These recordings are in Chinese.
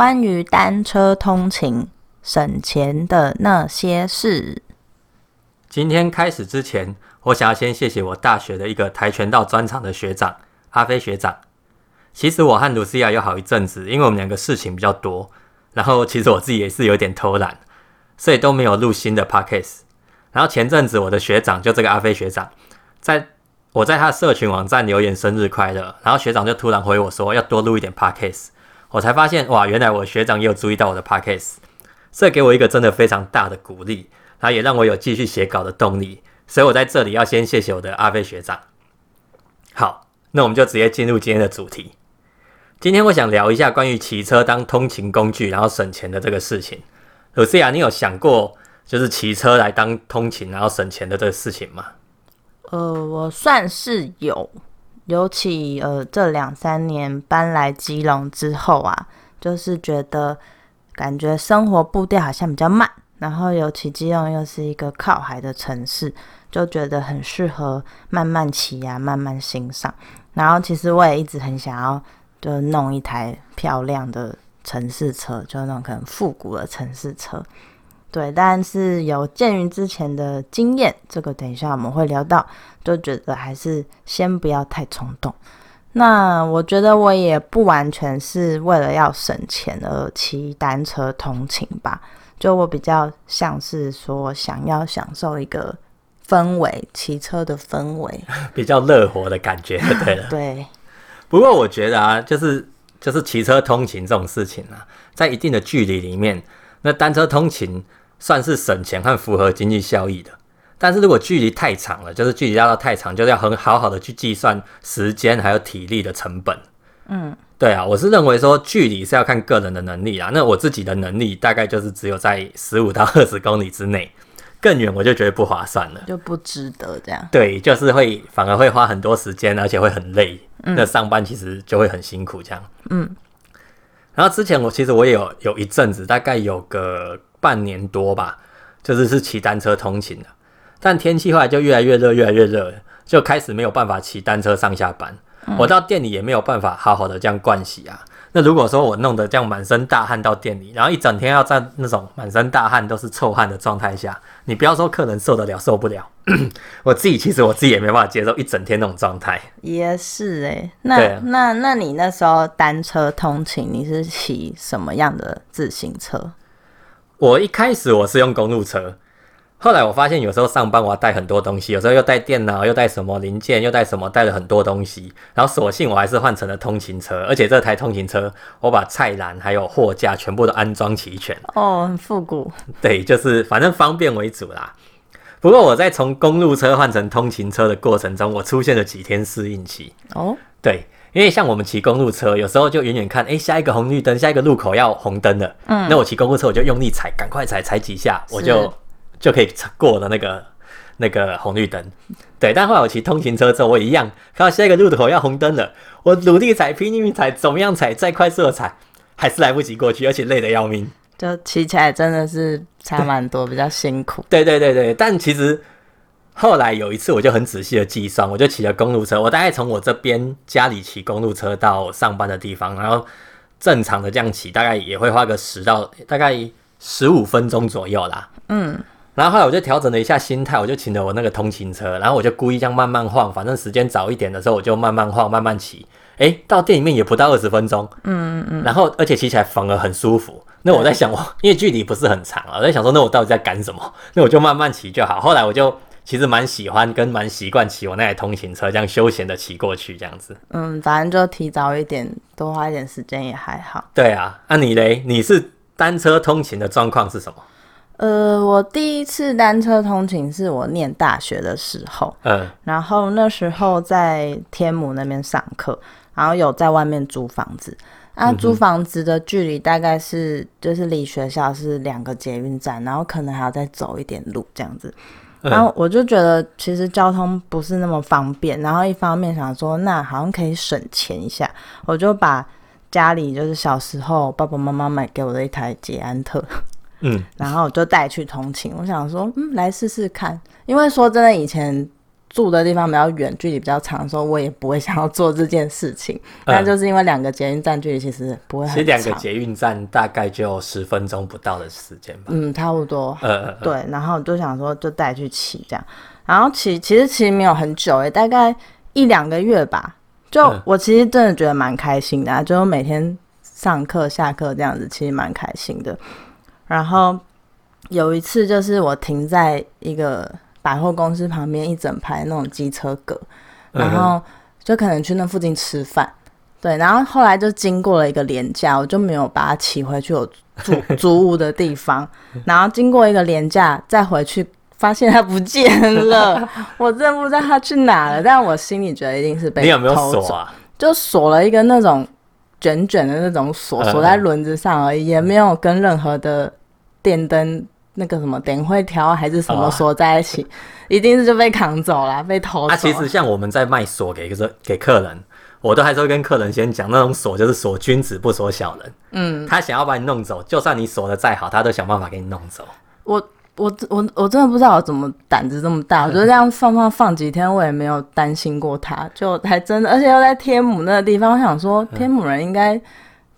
关于单车通勤省钱的那些事。今天开始之前，我想要先谢谢我大学的一个跆拳道专场的学长阿飞学长。其实我和卢西亚有好一阵子，因为我们两个事情比较多，然后其实我自己也是有点偷懒，所以都没有录新的 podcast。然后前阵子我的学长就这个阿飞学长，在我在他的社群网站留言生日快乐，然后学长就突然回我说要多录一点 podcast。我才发现哇，原来我学长也有注意到我的 podcast，这给我一个真的非常大的鼓励，然后也让我有继续写稿的动力。所以我在这里要先谢谢我的阿飞学长。好，那我们就直接进入今天的主题。今天我想聊一下关于骑车当通勤工具，然后省钱的这个事情。鲁西亚，你有想过就是骑车来当通勤，然后省钱的这个事情吗？呃，我算是有。尤其呃，这两三年搬来基隆之后啊，就是觉得感觉生活步调好像比较慢，然后尤其基隆又是一个靠海的城市，就觉得很适合慢慢骑呀，慢慢欣赏。然后其实我也一直很想要，就弄一台漂亮的城市车，就那种可能复古的城市车。对，但是有鉴于之前的经验，这个等一下我们会聊到，就觉得还是先不要太冲动。那我觉得我也不完全是为了要省钱而骑单车通勤吧，就我比较像是说想要享受一个氛围，骑车的氛围，比较乐活的感觉，对了。对。不过我觉得啊，就是就是骑车通勤这种事情啊，在一定的距离里面，那单车通勤。算是省钱和符合经济效益的，但是如果距离太长了，就是距离拉到太长，就是要很好好的去计算时间还有体力的成本。嗯，对啊，我是认为说距离是要看个人的能力啊。那我自己的能力大概就是只有在十五到二十公里之内，更远我就觉得不划算了，就不值得这样。对，就是会反而会花很多时间，而且会很累。那上班其实就会很辛苦这样。嗯，然后之前我其实我也有有一阵子，大概有个。半年多吧，就是是骑单车通勤的，但天气后来就越来越热，越来越热，就开始没有办法骑单车上下班。我到店里也没有办法好好的这样灌洗啊。那如果说我弄得这样满身大汗到店里，然后一整天要在那种满身大汗都是臭汗的状态下，你不要说客人受得了受不了，我自己其实我自己也没办法接受一整天那种状态。也是哎，那那那你那时候单车通勤，你是骑什么样的自行车？我一开始我是用公路车，后来我发现有时候上班我要带很多东西，有时候又带电脑，又带什么零件，又带什么，带了很多东西，然后索性我还是换成了通勤车，而且这台通勤车我把菜篮还有货架全部都安装齐全。哦，很复古。对，就是反正方便为主啦。不过我在从公路车换成通勤车的过程中，我出现了几天适应期。哦，对。因为像我们骑公路车，有时候就远远看，哎，下一个红绿灯，下一个路口要红灯了。嗯，那我骑公路车，我就用力踩，赶快踩，踩几下，我就就可以过了那个那个红绿灯。对，但后来我骑通勤车之后，我一样看到下一个路口要红灯了，我努力踩，拼命踩，怎么样踩，再快速的踩，还是来不及过去，而且累得要命。就骑起来真的是差蛮多，比较辛苦。对对对对，但其实。后来有一次，我就很仔细的计算，我就骑了公路车，我大概从我这边家里骑公路车到上班的地方，然后正常的这样骑，大概也会花个十到大概十五分钟左右啦。嗯，然后后来我就调整了一下心态，我就骑了我那个通勤车，然后我就故意这样慢慢晃，反正时间早一点的时候，我就慢慢晃，慢慢骑。诶，到店里面也不到二十分钟。嗯嗯嗯。然后而且骑起来反而很舒服。那我在想，我因为距离不是很长啊，我在想说，那我到底在赶什么？那我就慢慢骑就好。后来我就。其实蛮喜欢跟蛮习惯骑我那台通勤车，这样休闲的骑过去，这样子。嗯，反正就提早一点，多花一点时间也还好。对啊，那你嘞？你是单车通勤的状况是什么？呃，我第一次单车通勤是我念大学的时候，嗯，然后那时候在天母那边上课，然后有在外面租房子，那租房子的距离大概是就是离学校是两个捷运站，然后可能还要再走一点路这样子。然后我就觉得其实交通不是那么方便，然后一方面想说那好像可以省钱一下，我就把家里就是小时候爸爸妈妈买给我的一台捷安特，嗯，然后我就带去通勤。我想说，嗯，来试试看，因为说真的，以前住的地方比较远，距离比较长的时候，我也不会想要做这件事情。嗯但就是因为两个捷运站距离其实不会很其实两个捷运站大概就十分钟不到的时间吧。嗯，差不多。对，然后就想说就带去骑这样，然后骑其实骑没有很久诶，大概一两个月吧。就嗯我其实真的觉得蛮开心的、啊，就每天上课下课这样子，其实蛮开心的。然后有一次就是我停在一个百货公司旁边一整排那种机车格，嗯然后就可能去那附近吃饭。对，然后后来就经过了一个廉价，我就没有把它骑回去我住 租屋的地方，然后经过一个廉价再回去，发现它不见了，我真的不知道它去哪了，但我心里觉得一定是被你有没有偷走锁啊？就锁了一个那种卷卷的那种锁，嗯锁在轮子上而已，也没有跟任何的电灯那个什么点会条还是什么哦锁在一起，一定是就被扛走了，被偷走。啊，其实像我们在卖锁给个给客人，我都还是会跟客人先讲，那种锁就是锁君子不锁小人。嗯，他想要把你弄走，就算你锁的再好，他都想办法给你弄走。我我我我真的不知道我怎么胆子这么大，我就这样放放放几天，我也没有担心过他，就还真的，而且又在天母那个地方，我想说嗯天母人应该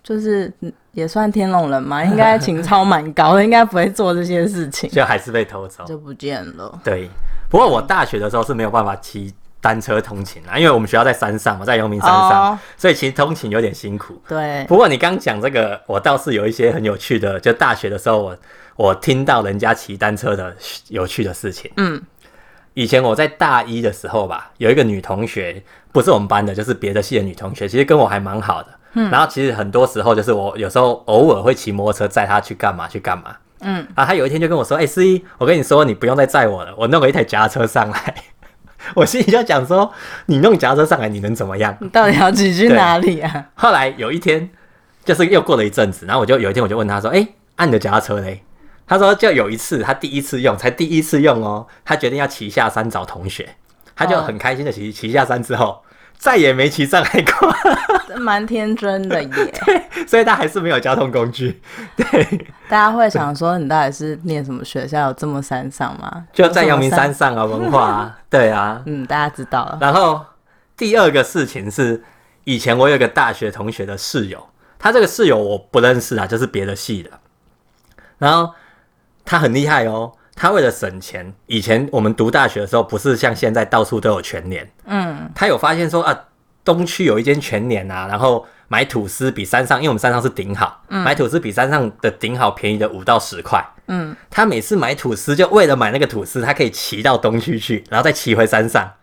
就是嗯也算天龙人嘛，应该情操蛮高的，应该不会做这些事情，就还是被偷走。就不见了。对，不过我大学的时候是没有办法骑单车通勤啊，因为我们学校在山上嘛，在阳明山上，哦，所以其实通勤有点辛苦。对，不过你刚讲这个，我倒是有一些很有趣的，就大学的时候我我听到人家骑单车的有趣的事情。嗯，以前我在大一的时候吧，有一个女同学，不是我们班的，就是别的系的女同学，其实跟我还蛮好的。嗯，然后其实很多时候就是我有时候偶尔会骑摩托车载他去干嘛去干嘛。嗯，啊，他有一天就跟我说：“哎、思一，我跟你说，你不用再载我了，我弄了一台夹车上来。”我心里就讲说：“你弄夹车上来，你能怎么样？”你 到底要骑去哪里啊？后来有一天，就是又过了一阵子，然后我就有一天我就问他说：“哎、按、你的夹车嘞？”他说：“就有一次，他第一次用，才第一次用哦，他决定要骑下山找同学，他就很开心的骑骑下山之后，再也没骑上来过，这 蛮天真的耶。所以他还是没有交通工具，对，大家会想说，你到底是念什么学校？有这么山上吗？就在阳明山上啊，文化啊，对啊。嗯，大家知道了。然后第二个事情是，以前我有一个大学同学的室友，他这个室友我不认识啊，就是别的系的。然后他很厉害哦，他为了省钱，以前我们读大学的时候，不是像现在到处都有全年，嗯，他有发现说啊，东区有一间全年啊，然后买吐司比山上，因为我们山上是顶好，买吐司比山上的顶好便宜的五到十块。嗯，他每次买吐司，就为了买那个吐司，他可以骑到东区去，然后再骑回山上，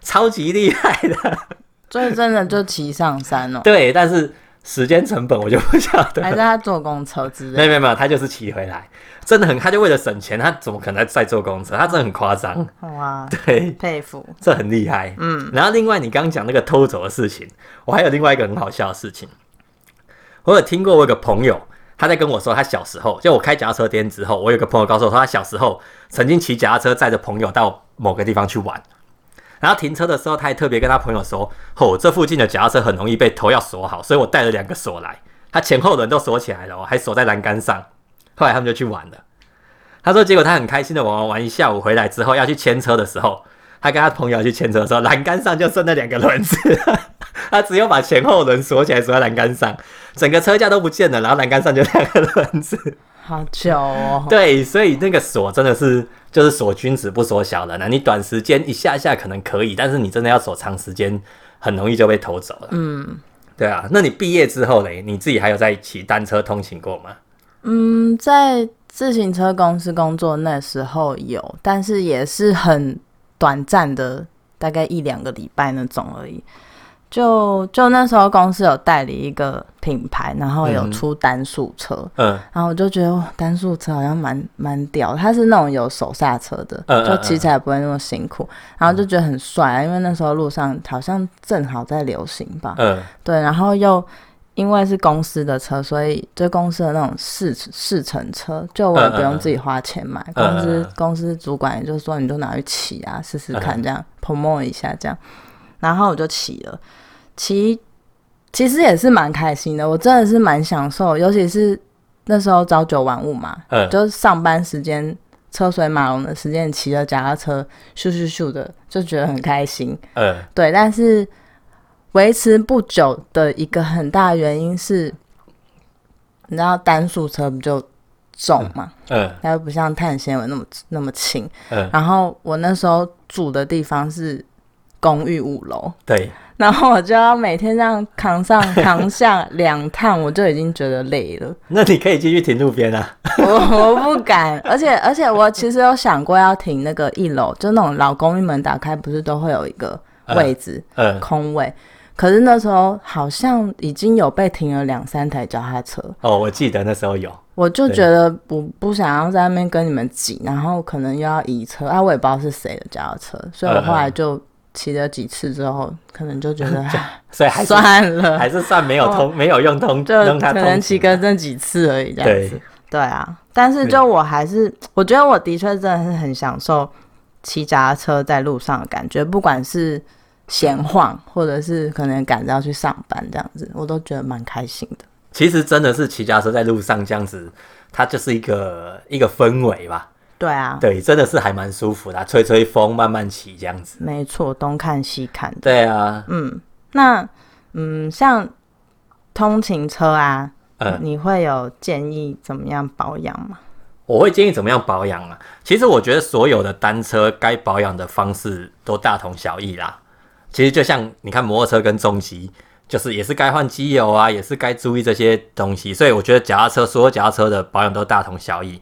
超级厉害的。所以真的就骑上山哦，对，但是时间成本我就不晓得还是。他坐公车之类没有没有没有，他就是骑回来，真的很，他就为了省钱，他怎么可能再坐公车？他真的很夸张，哇，对，佩服。这很厉害。嗯，然后另外你刚刚讲那个偷走的事情，我还有另外一个很好笑的事情，我有听过，我有个朋友。他在跟我说，他小时候就我开脚踏车店之后，我有个朋友告诉我说，他小时候曾经骑脚踏车载着朋友到某个地方去玩，然后停车的时候，他还特别跟他朋友说：“哦，这附近的脚踏车很容易被偷，要锁好，所以我带了两个锁来，他前后轮都锁起来了，我还锁在栏杆上。”后来他们就去玩了。他说，结果他很开心的玩玩玩一下午回来之后，要去牵车的时候，他跟他朋友去牵车的时候，栏杆上就剩那两个轮子，他只有把前后轮锁起来，锁在栏杆上，整个车架都不见了，然后栏杆上就两个轮子。好久哦，对，所以那个锁真的是就是锁君子不锁小人啊！你短时间一下下可能可以，但是你真的要锁长时间，很容易就被偷走了。嗯对啊，那你毕业之后嘞，你自己还有在骑单车通勤过吗？嗯，在自行车公司工作那时候有，但是也是很短暂的，大概一两个礼拜那种而已。就就那时候公司有代理一个品牌，然后有嗯。出单速车，嗯。然后我就觉得哇单速车好像蛮蛮屌，它是那种有手刹车的，嗯嗯就骑起来不会那么辛苦，然后就觉得很帅啊，因为那时候路上好像正好在流行吧，嗯。对，然后又因为是公司的车，所以就公司的那种试试乘车，就我也不用自己花钱买，公司公司主管也就说你就拿去骑啊，试试看嗯。这样 promote 一下这样，然后我就骑了，骑其实也是蛮开心的，我真的是蛮享受，尤其是那时候朝九晚五嘛，嗯。就是上班时间车水马龙的时间，骑着脚踏车咻咻咻的就觉得很开心。嗯。对，但是维持不久的一个很大原因是，你知道单速车不就重嘛，嗯。它又不像碳纤维那么那么轻。嗯，然后我那时候住的地方是公寓五楼，对，然后我就要每天这样扛上 扛下两趟，我就已经觉得累了。那你可以继续停路边啊。我我不敢，而且而且我其实有想过要停那个一楼，就那种老公寓门打开，不是都会有一个位置、嗯，空位？可是那时候好像已经有被停了两三台脚踏车，哦，我记得那时候有。我就觉得我不想要在那边跟你们挤，然后可能又要移车啊，我也不知道是谁的脚踏车，所以我后来就骑了几次之后，可能就觉得 所以还是算了，还是算没有通，没有用通，就可能骑勤个这几次而已，这样对子。对啊，但是就我还是，我觉得我的确真的是很享受骑脚踏车在路上的感觉，不管是闲晃，或者是可能赶着要去上班这样子，我都觉得蛮开心的。其实真的是骑脚踏车在路上这样子，它就是一个一个氛围吧。对啊，对，真的是还蛮舒服的啊、吹吹风，慢慢骑这样子。没错，东看西看的。对啊，嗯，那嗯，像通勤车啊，嗯你会有建议怎么样保养吗？我会建议怎么样保养啊？其实我觉得所有的单车该保养的方式都大同小异啦。其实就像你看摩托车跟重机，就是也是该换机油啊，也是该注意这些东西。所以我觉得脚踏车所有脚踏车的保养都大同小异，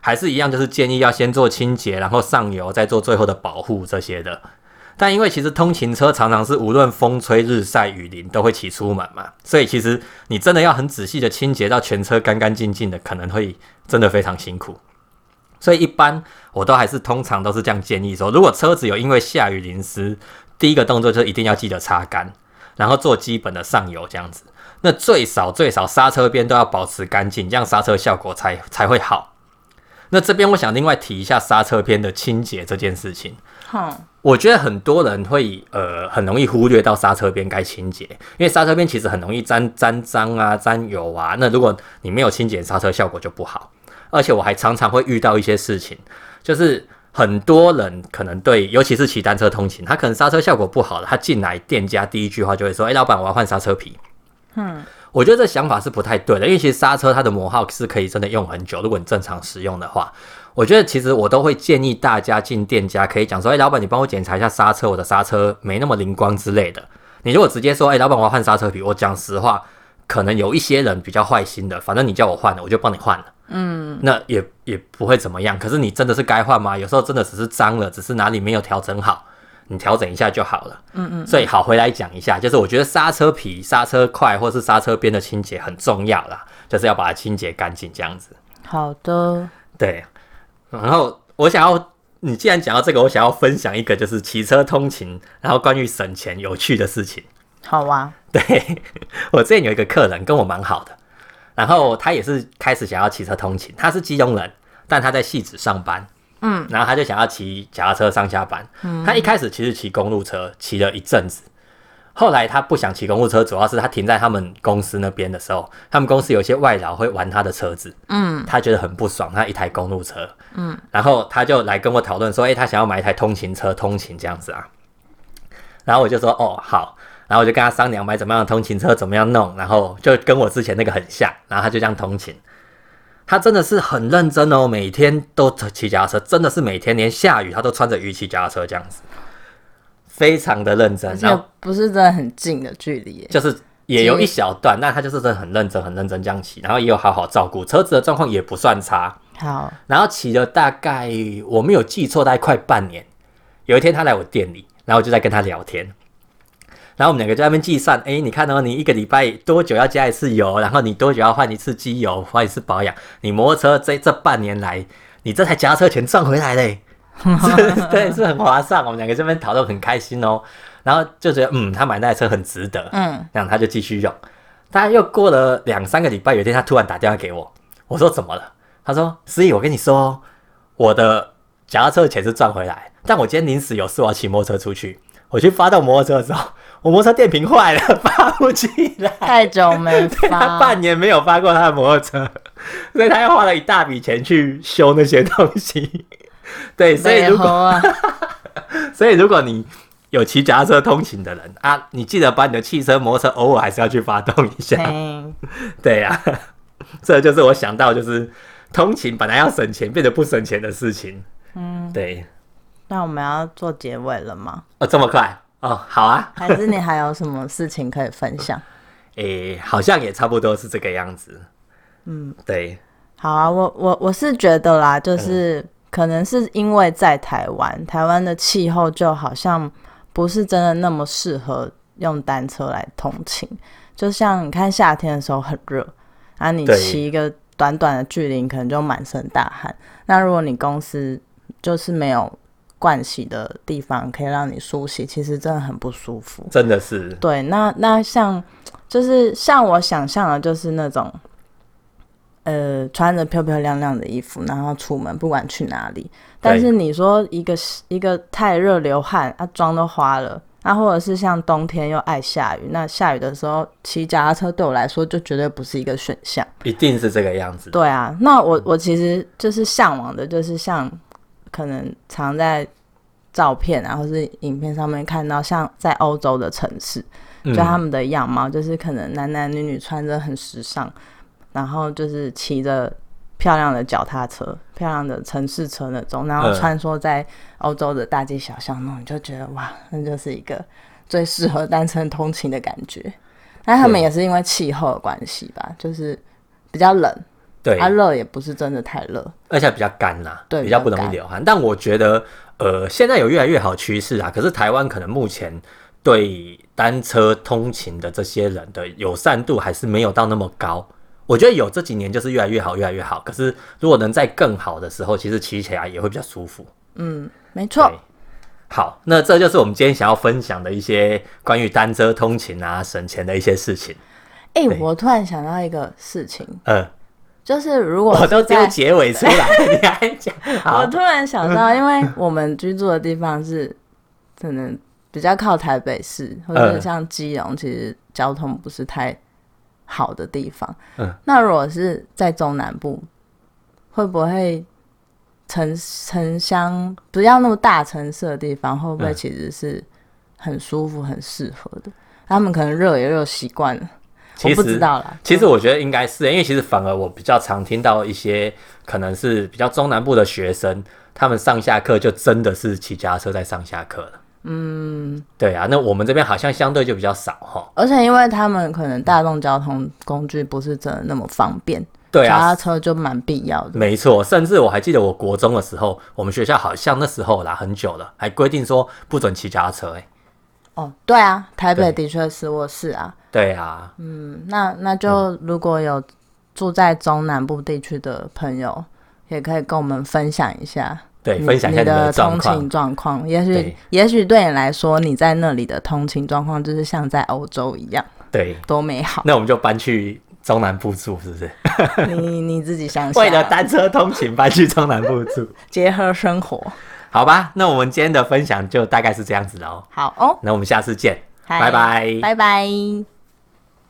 还是一样，就是建议要先做清洁，然后上油，再做最后的保护这些的。但因为其实通勤车常常是无论风吹日晒雨淋都会骑出门嘛，所以其实你真的要很仔细的清洁到全车干干净净的，可能会真的非常辛苦。所以一般我都还是通常都是这样建议说，如果车子有因为下雨淋湿，第一个动作就一定要记得擦干，然后做基本的上油这样子。那最少最少刹车边都要保持干净，这样刹车效果才才会好。那这边我想另外提一下刹车片的清洁这件事情。好，我觉得很多人会呃很容易忽略到刹车片该清洁，因为刹车片其实很容易沾沾脏啊、沾油啊。那如果你没有清洁，刹车效果就不好。而且我还常常会遇到一些事情，就是很多人可能对，尤其是骑单车通勤，他可能刹车效果不好了，他进来店家第一句话就会说：“哎、老板，我要换刹车皮。”嗯，我觉得这想法是不太对的，因为其实刹车它的磨耗是可以真的用很久，如果你正常使用的话。我觉得其实我都会建议大家进店家可以讲说，哎、老板，你帮我检查一下刹车，我的刹车没那么灵光之类的。你如果直接说，哎、老板，我要换刹车皮，我讲实话，可能有一些人比较坏心的，反正你叫我换了，我就帮你换了。嗯，那也也不会怎么样。可是你真的是该换吗？有时候真的只是脏了，只是哪里没有调整好，你调整一下就好了。嗯嗯。所以好回来讲一下，就是我觉得刹车皮、刹车块或是刹车边的清洁很重要啦，就是要把它清洁干净这样子。好的，对，然后我想要，你既然讲到这个，我想要分享一个就是骑车通勤，然后关于省钱有趣的事情。好啊，对我之前有一个客人跟我蛮好的，然后他也是开始想要骑车通勤，他是基隆人，但他在戏子上班，嗯，然后他就想要骑脚踏车上下班。嗯，他一开始其实骑公路车，骑了一阵子，后来他不想骑公路车，主要是他停在他们公司那边的时候，他们公司有些外劳会玩他的车子，嗯，他觉得很不爽，他一台公路车，嗯，然后他就来跟我讨论说，诶，他想要买一台通勤车通勤这样子啊，然后我就说，哦，好。然后我就跟他商量买怎么样的通勤车，怎么样弄，然后就跟我之前那个很像，然后他就这样通勤。他真的是很认真哦，每天都骑脚踏车，真的是每天连下雨他都穿着雨骑脚踏车这样子，非常的认真而。然后不是真的很近的距离，就是也有一小段，但他就是真的很认真、很认真这样骑，然后也有好好照顾车子的状况也不算差。好，然后骑了大概我没有记错，大概快半年。有一天他来我店里，然后我就在跟他聊天。然后我们两个在那边计算，哎，你看哦，你一个礼拜多久要加一次油？然后你多久要换一次机油、换一次保养？你摩托车这这半年来，你这台脚踏车钱赚回来嘞，是对，是很划算。我们两个这边讨论很开心哦，然后就觉得，嗯，他买那台车很值得，嗯，这样他就继续用。大概又过了两三个礼拜，有一天他突然打电话给我，我说怎么了？他说：“思怡，我跟你说哦，我的脚踏车的钱是赚回来，但我今天临时有事，我要骑摩托车出去。我去发动摩托车的时候，我摩托车电瓶坏了，发不起来。太久没他，半年没有发过他的摩托车，所以他又花了一大笔钱去修那些东西。对，所以如果 所以如果你有骑脚踏车通勤的人啊，你记得把你的汽车、摩托车偶尔还是要去发动一下。嘿对呀、这就是我想到就是通勤本来要省钱，变得不省钱的事情。嗯，对，那我们要做结尾了吗？哦，这么快哦，好啊，还是你还有什么事情可以分享？诶、好像也差不多是这个样子。嗯，对，好啊，我我我是觉得啦，就是可能是因为在台湾，台湾的气候就好像不是真的那么适合用单车来通勤。就像你看夏天的时候很热，啊，你骑一个短短的距离，可能就满身大汗。那如果你公司就是没有盥洗的地方可以让你梳洗，其实真的很不舒服。真的是，对，那那像就是像我想象的，就是那种呃穿着漂漂亮亮的衣服，然后出门不管去哪里。但是你说一个一个太热流汗，啊妆都花了，那、或者是像冬天又爱下雨，那下雨的时候骑脚踏车对我来说就绝对不是一个选项。一定是这个样子。对啊，那我我其实就是向往的，就是像可能常在照片啊或是影片上面看到，像在欧洲的城市，嗯。就他们的样貌，就是可能男男女女穿着很时尚，然后就是骑着漂亮的脚踏车、漂亮的城市车那种，然后嗯。穿梭在欧洲的大街小巷那种，你就觉得哇，那就是一个最适合单车通勤的感觉。但他们也是因为气候的关系吧，就是比较冷，对，啊热也不是真的太热。而且比较干啦，对比较不容易流汗。但我觉得，呃，现在有越来越好趋势啊。可是台湾可能目前对单车通勤的这些人的友善度还是没有到那么高。我觉得有这几年就是越来越好，越来越好。可是如果能在更好的时候，其实骑起来也会比较舒服。嗯没错，，好，那这就是我们今天想要分享的一些关于单车通勤啊、省钱的一些事情。哎、对我突然想到一个事情，嗯，就是如果我都丢结尾出来，你还讲？我，突然想到，因为我们居住的地方是可能比较靠台北市，或者像基隆，其实交通不是太好的地方。嗯，那如果是在中南部，会不会城城乡不要那么大城市的地方，会不会嗯其实是很舒服、很适合的？他们可能热也热习惯了，我其不知实道啦。其实我觉得应该是，因为其实反而我比较常听到一些可能是比较中南部的学生，他们上下课就真的是骑脚踏车在上下课了。嗯，对啊，那我们这边好像相对就比较少哈。而且因为他们可能大众交通工具不是真的那么方便，对啊脚踏，车就蛮必要的。没错，甚至我还记得我国中的时候，我们学校好像那时候啦，很久了，还规定说不准骑脚踏车、欸。哦，对啊，台北的确是我是啊，对啊，嗯，那那就如果有住在中南部地区的朋友，也可以跟我们分享一下对，你分享一下你们的的通勤。状况。也许也许对你来说，你在那里的通勤状况就是像在欧洲一样对，多美好。那我们就搬去中南部住，是不是？你你自己想想，为了单车通勤搬去中南部住，结合生活，好吧？那我们今天的分享就大概是这样子喽。好哦，那我们下次见，嗨拜拜。拜拜。